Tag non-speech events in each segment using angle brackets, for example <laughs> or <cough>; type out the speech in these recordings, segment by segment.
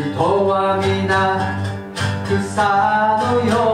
人は皆草のよう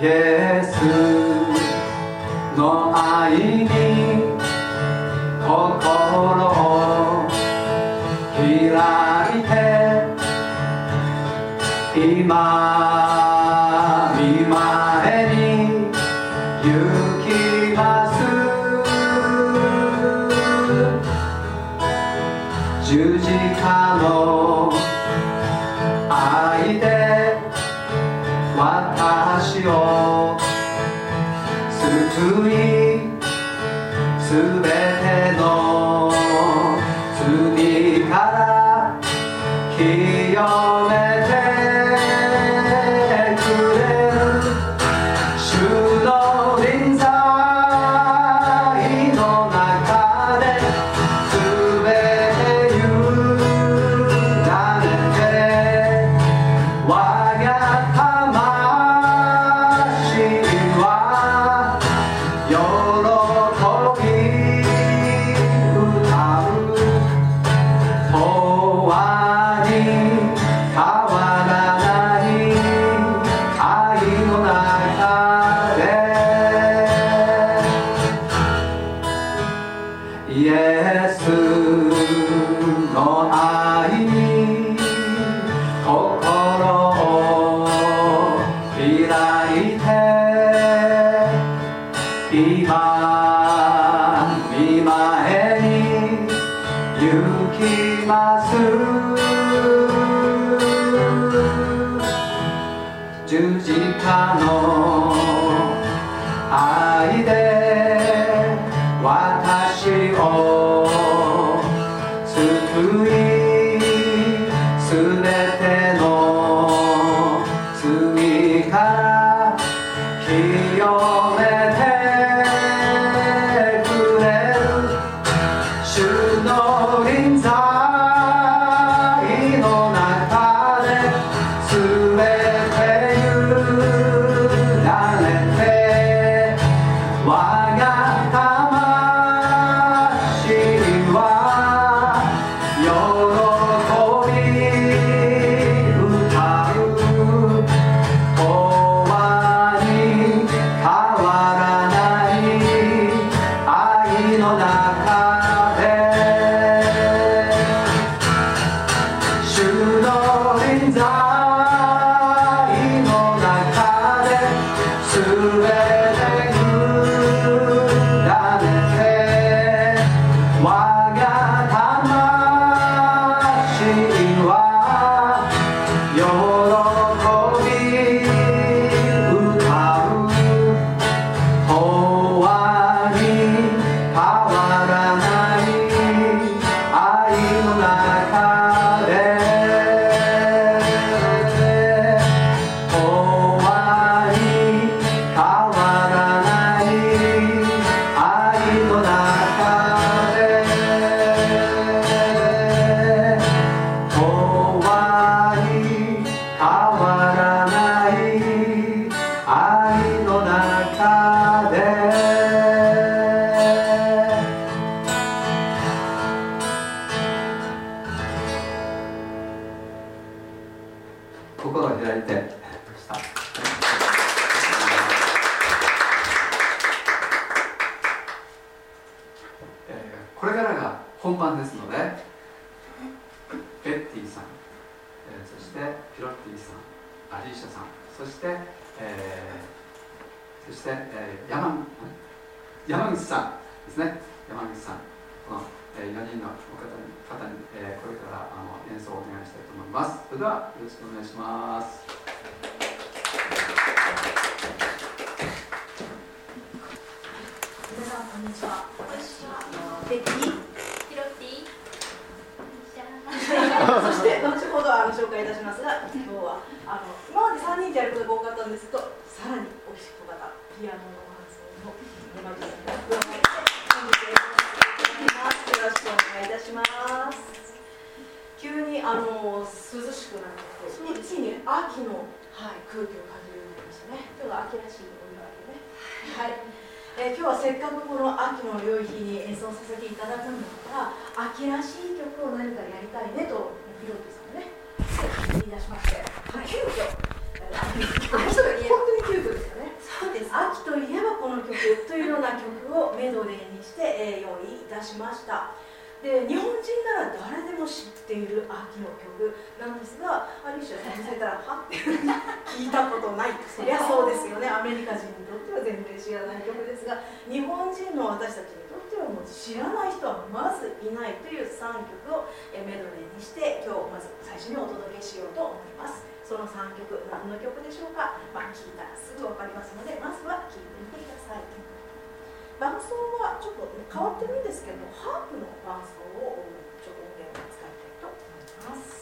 イエスの愛に心を開いて今十字架の愛で私なら誰でも知っている秋の曲なんですがアリシュさんにされたらはって聞いたことない。そりゃそうですよね。アメリカ人にとっては全然知らない曲ですが日本人の私たちにとってはもう知らない人はまずいないという3曲をメドレーにして今日まず最初にお届けしようと思います。その3曲何の曲でしょうか、まあ、聞いたらすぐ分かりますのでまずは聴いてみてください。伴奏はちょっと変わってるんですけどハープの伴奏をます。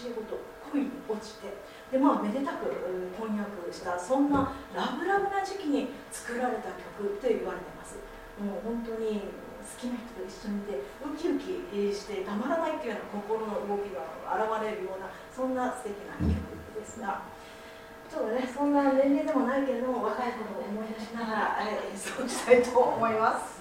教え子と恋に落ちてで、まあ、めでたく翻訳したそんなラブラブな時期に作られた曲と言われています。もう本当に好きな人と一緒にいてウキウキしてたまらないというような心の動きが現れるようなそんな素敵な曲ですが。ちょっとねそんな年齢でもないけれども若い頃を思い出しながら演奏したいと思います。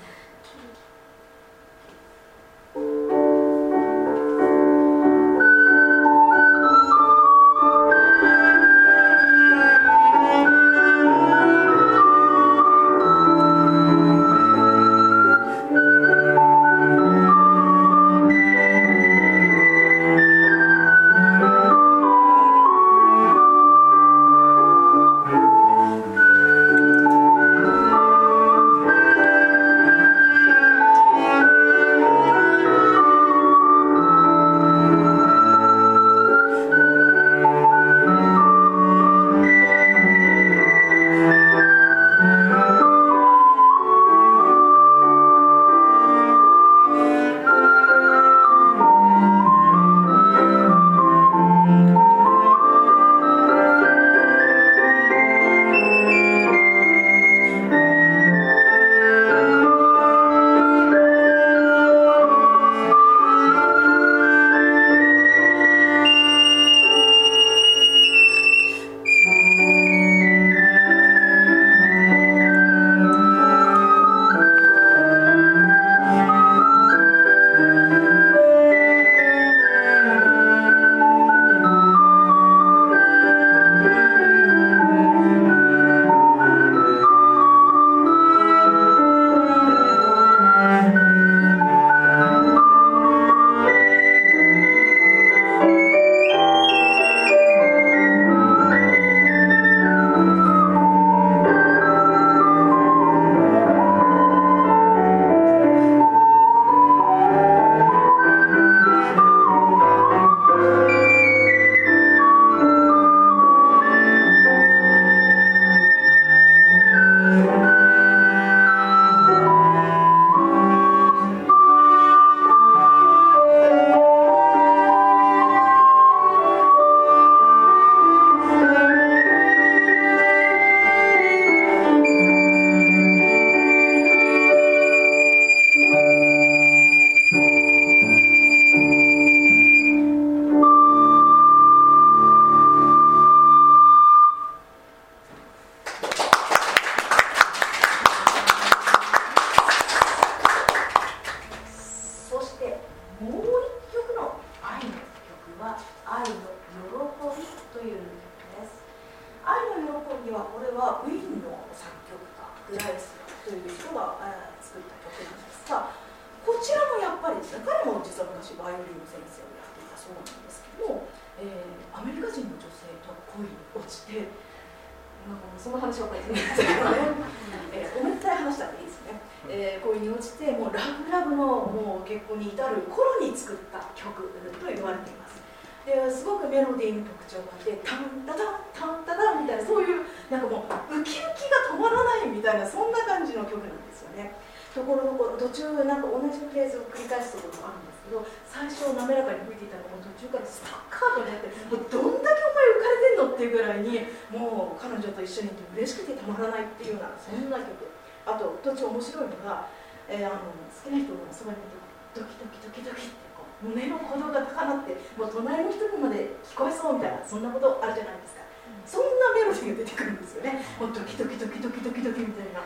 ですごくメロディーの特徴があってタンタタンタンタタンみたいなそういうなんかもうウキウキが止まらないみたいなそんな感じの曲なんですよね。ところどころ途中なんか同じフレーズを繰り返すこともあるんですけど最初滑らかに吹いていたのが途中からスタッカーとなってもうどんだけお前浮かれてんのっていうぐらいにもう彼女と一緒にいて嬉しくてたまらないっていうようなそんな曲。あと途中面白いのが、えー、あの好きな人がそばにいてドキドキドキドキって胸の鼓動が高鳴ってもう隣の人にまで聞こえそうみたいなそんなことあるじゃないですか。そんなメロディーが出てくるんですよね。もうドキドキドキドキドキドキみたいな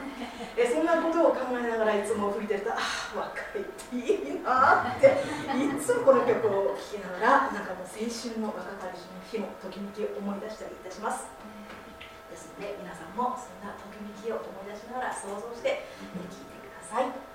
えそんなことを考えながらいつも吹いてるとああ若いっていいなっていつもこの曲を聴きながらなんかもう青春の若かりしの日もときめきを思い出したりいたしますですので皆さんもそんなときめきを思い出しながら想像して聴いてください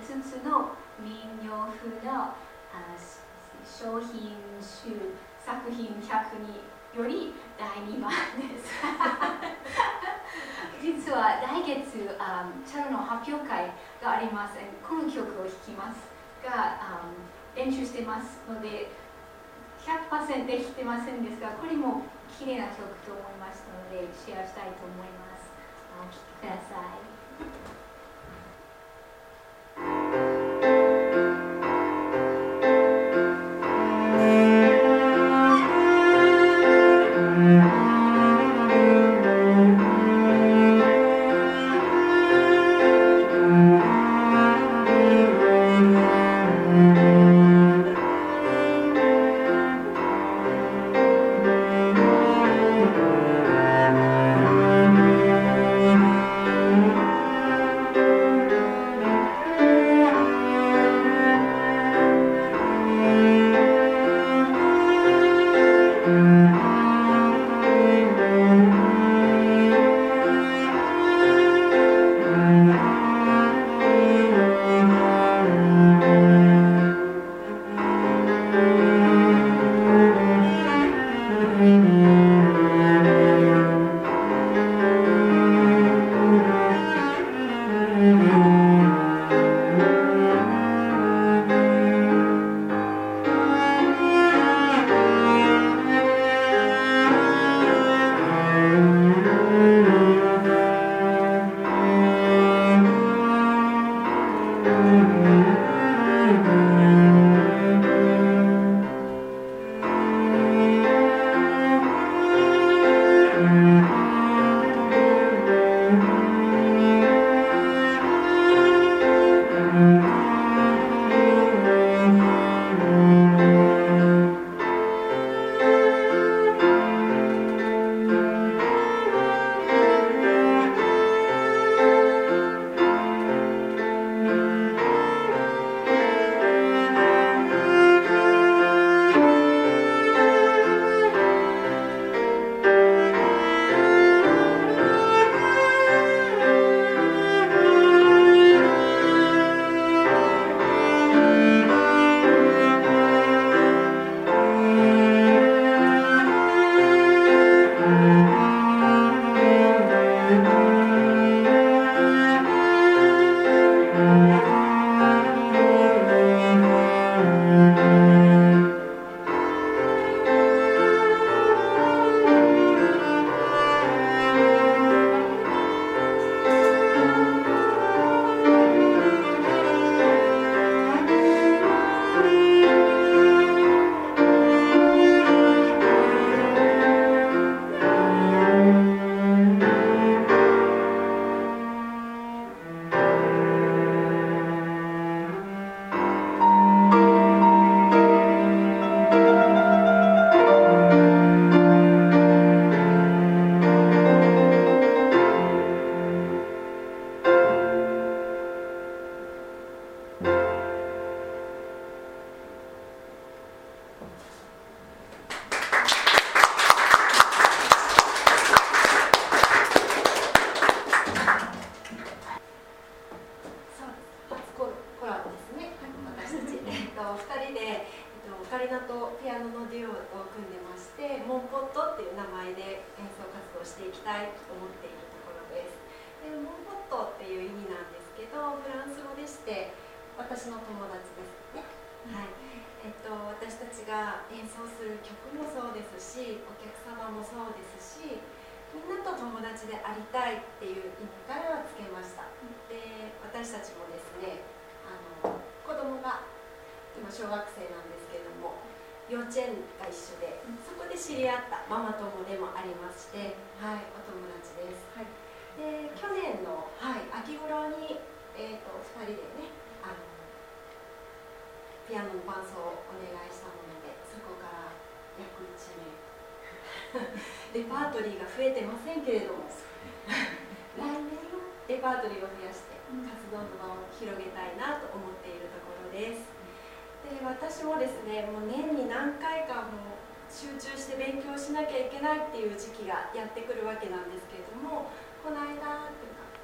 5つの民謡風な商品集作品100により第2番です。<laughs> 実は来月あチャロの発表会があります。この曲を弾きますがあ練習してますので100%できてませんですがこれも綺麗な曲と思いましたのでシェアしたいと思います。お聴きください。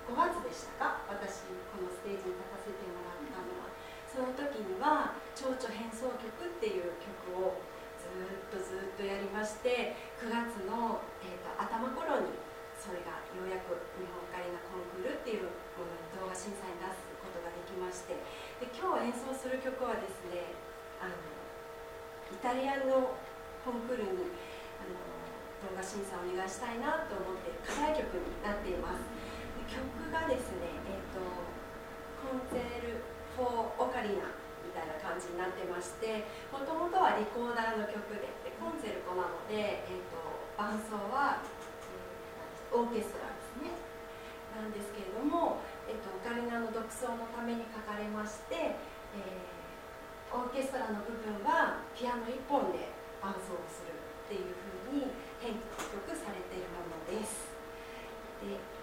5月でしたか？私このステージに立たせてもらったのはその時には「蝶々変奏曲」っていう曲をずっとずっとやりまして9月の、えーと、頭頃にそれがようやく日本カリナコンクールっていうものに動画審査に出すことができましてで今日演奏する曲はですねあのイタリアのコンクールにあの動画審査をお願いしたいなと思って課題曲になっています。曲がですね、えーと、 Concerto for Ocarina みたいな感じになってましてもともとはリコーダーの曲ででコンチェルトなので、えーと、伴奏は、え、オーケストラですね。なんですけれども、えーと、オカリナの独奏のために書かれまして、えー、オーケストラの部分はピアノ1本で伴奏をするっていうふうに編曲されているものです。で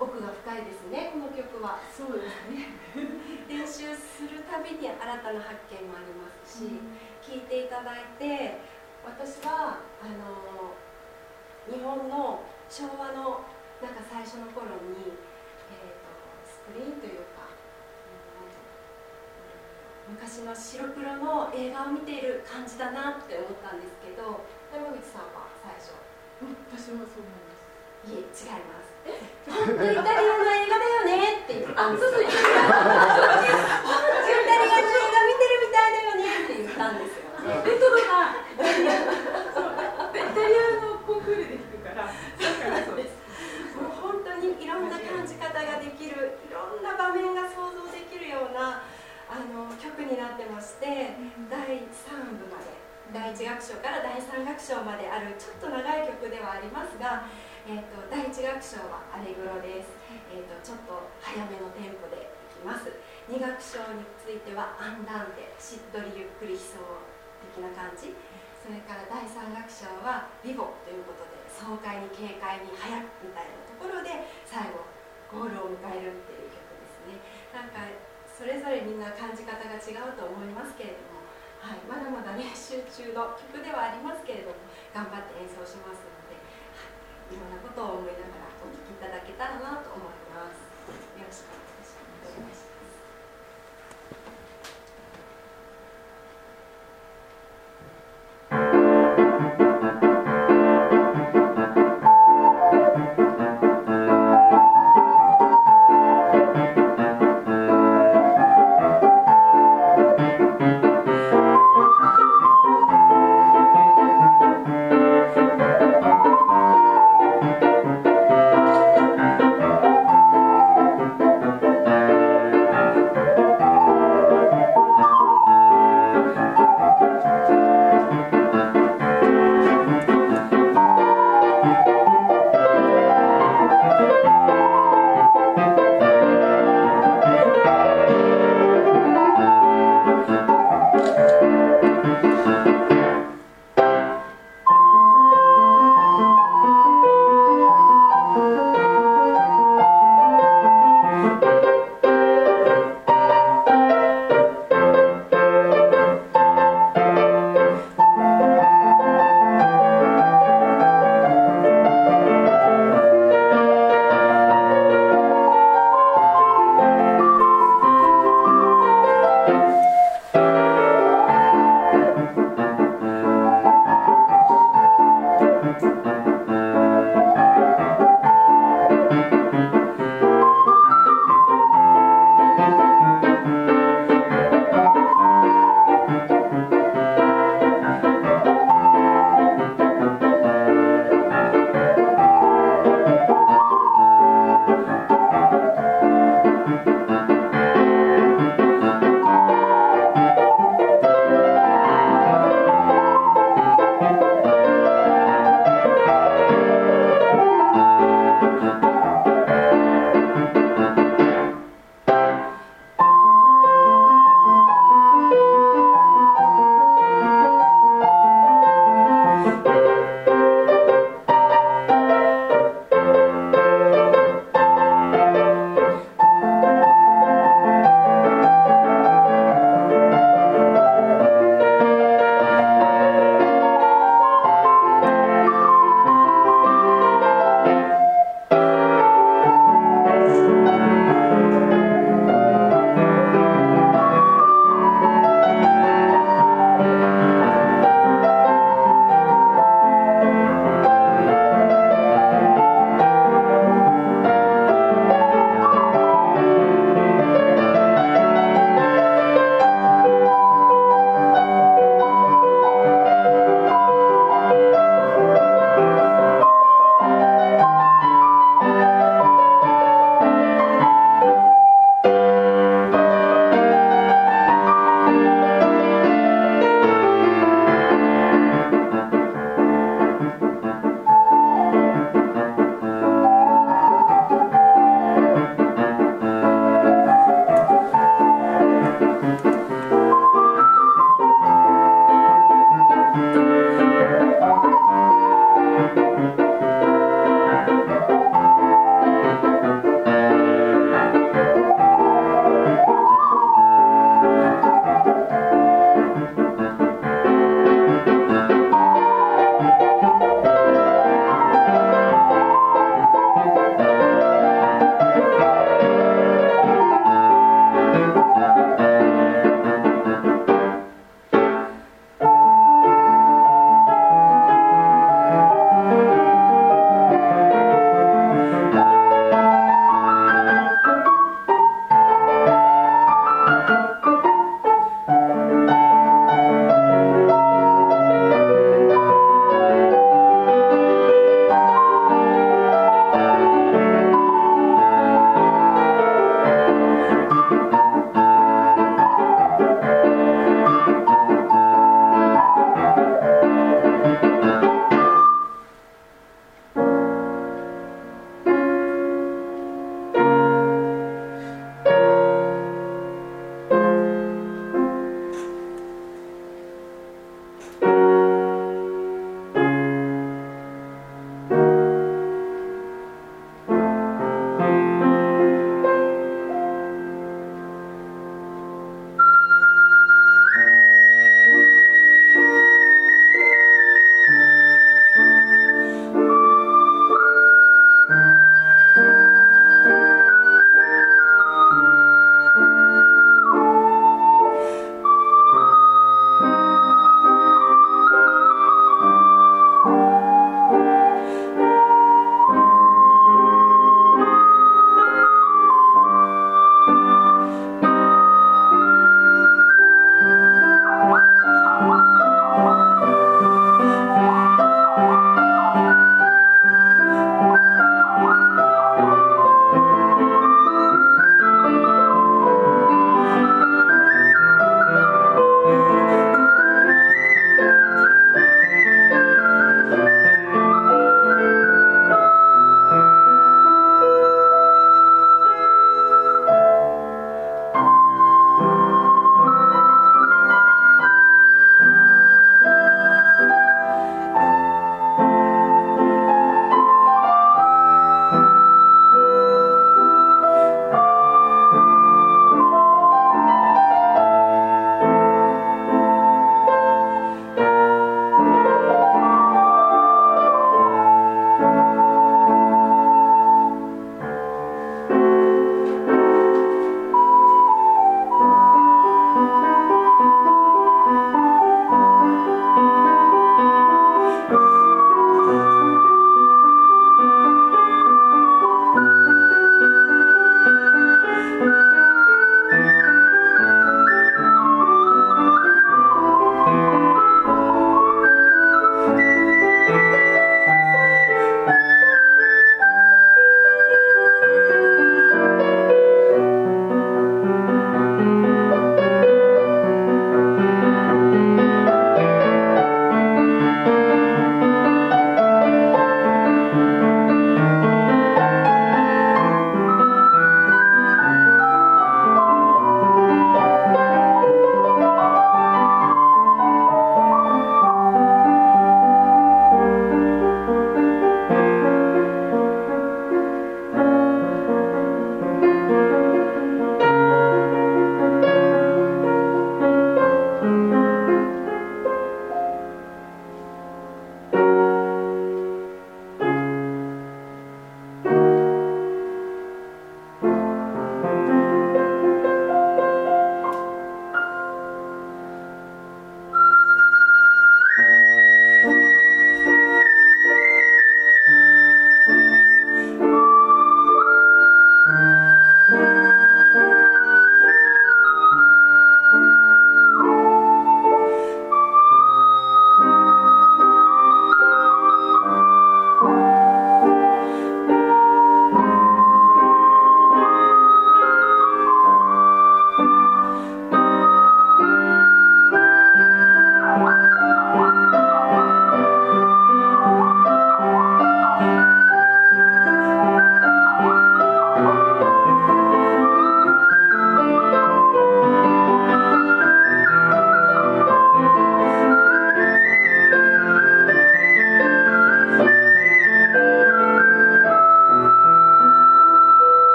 奥が深いですねこの曲は。そうですね。<laughs> 練習するたびに新たな発見もありますし、聴、うん、いていただいて私はあの日本の昭和のなんか最初の頃に、えーと、スクリーンというか、うん、昔の白黒の映画を見ている感じだなって思ったんですけど山口さんは最初？私もそう思います。いえ違います本当イタリアの映画だよねって言ったんですよイタリアの映画見てるみたいだよねって言ったんですよねレトロなイタリアのコンクールで弾くからそうですもう本当にいろんな感じ方ができるいろんな場面が想像できるようなあの曲になってまして、第3部まで第1楽章から第3楽章まであるちょっと長い曲ではありますがえーと、第1楽章はアレグロです、えーと、ちょっと早めのテンポでいきます。2楽章についてはアンダンテしっとりゆっくり悲壮的な感じ。それから第3楽章はビボということで爽快に軽快に速くみたいなところで最後ゴールを迎えるっていう曲ですね。なんかそれぞれみんな感じ方が違うと思いますけれども、はい、まだまだ練習中の曲ではありますけれども頑張って演奏しますいろんなことを思いながらお聞きいただけたらなと思います。よろしく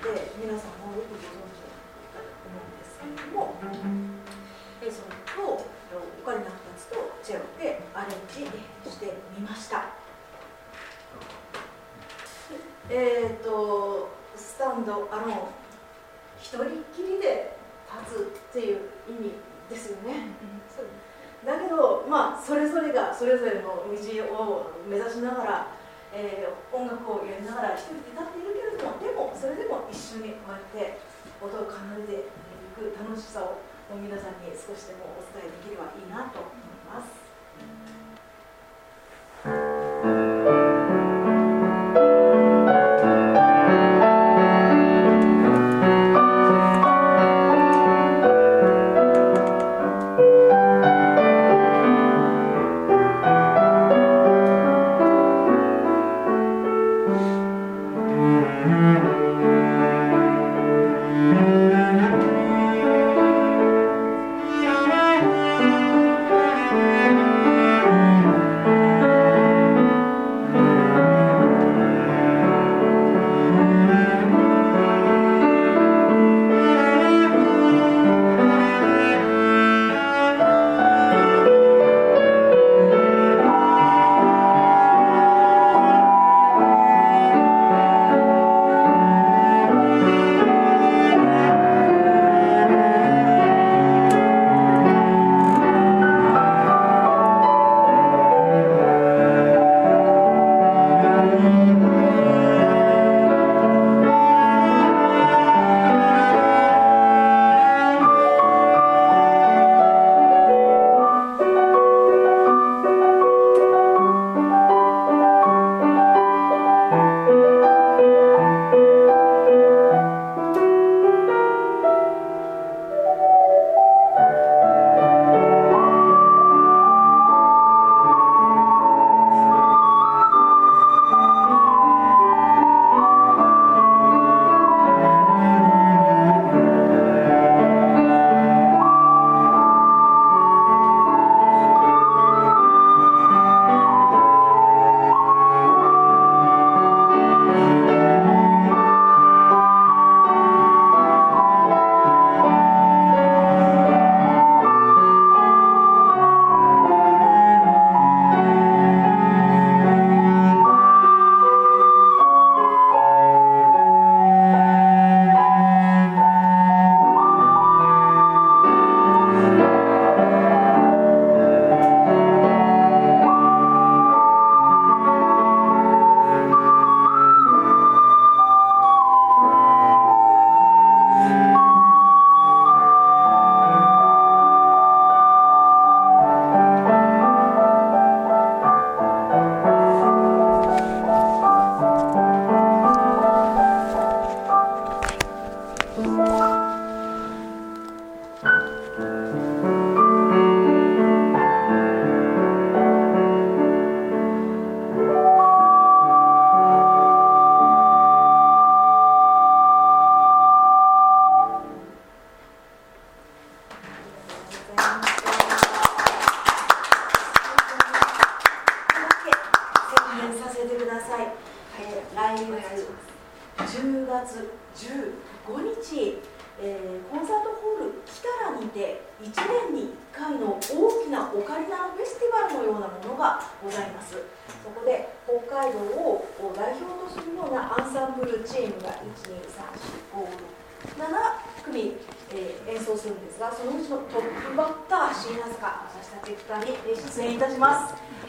で皆さんもよくご存知だと思うんですけれどもえその曲をオカリナ2つとチェロでアレンジしてみました。えっ、とスタンド・アローン一人きりで立つっていう意味ですよね、だけどまあそれぞれがそれぞれの道を目指しながら、えー音楽をやりながら一人で歌っているけれどもでもそれでも一緒にこうやって音を奏でていく楽しさを皆さんに少しでもお伝えできればいいなと思います。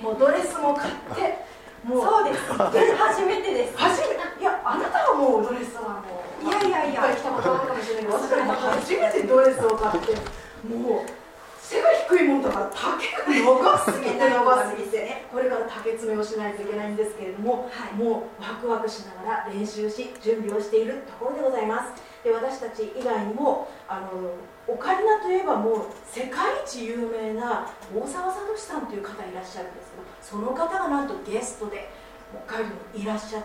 もうドレスも買ってもう。そうです。初めてです。初めて。いやあなたはもうドレスはもう。いやいやいや。来たことあるかもしれない。けど初めてドレスを買ってもう背が低いもんだから丈が長すぎて長すぎて <laughs> これから竹詰めをしないといけないんですけれども、はい。もうワクワクしながら練習し準備をしているところでございますで私たち以外にもあのオカリナといえばもう世界一有名な大沢聡さんという方いらっしゃるんですけどその方がなんとゲストで北海道にいらっしゃっ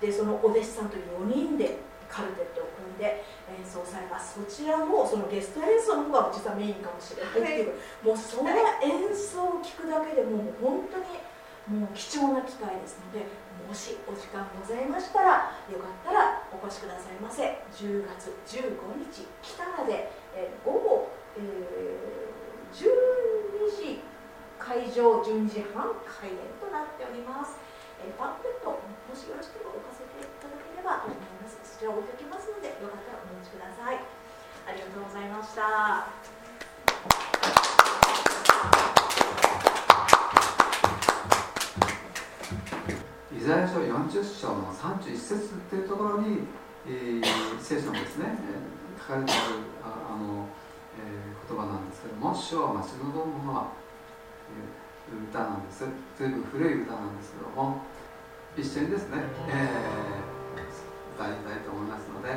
てでそのお弟子さんと4人でカルテットを組んで演奏されます。そちらもそのゲスト演奏の方が実はメインかもしれないってい。う、もうその演奏を聴くだけでもう本当にもう貴重な機会ですのでもしお時間ございましたらよかったらお越しくださいませ。10月15日北原で、えー午後、えー12時会場12時半開演となっております、えーパンフレットもしよろしければ置かせていただければと思います。そちら置いておきますのでよかったらお持ちください。ありがとうございました。イザヤ書40章の31節っていうところに、えー聖書のですね、えー書かれてあるああの、えー言葉なんですけども「主は待ち望むのは」という歌なんです。随分古い歌なんですけども一緒にですね、えー歌いたいと思いますので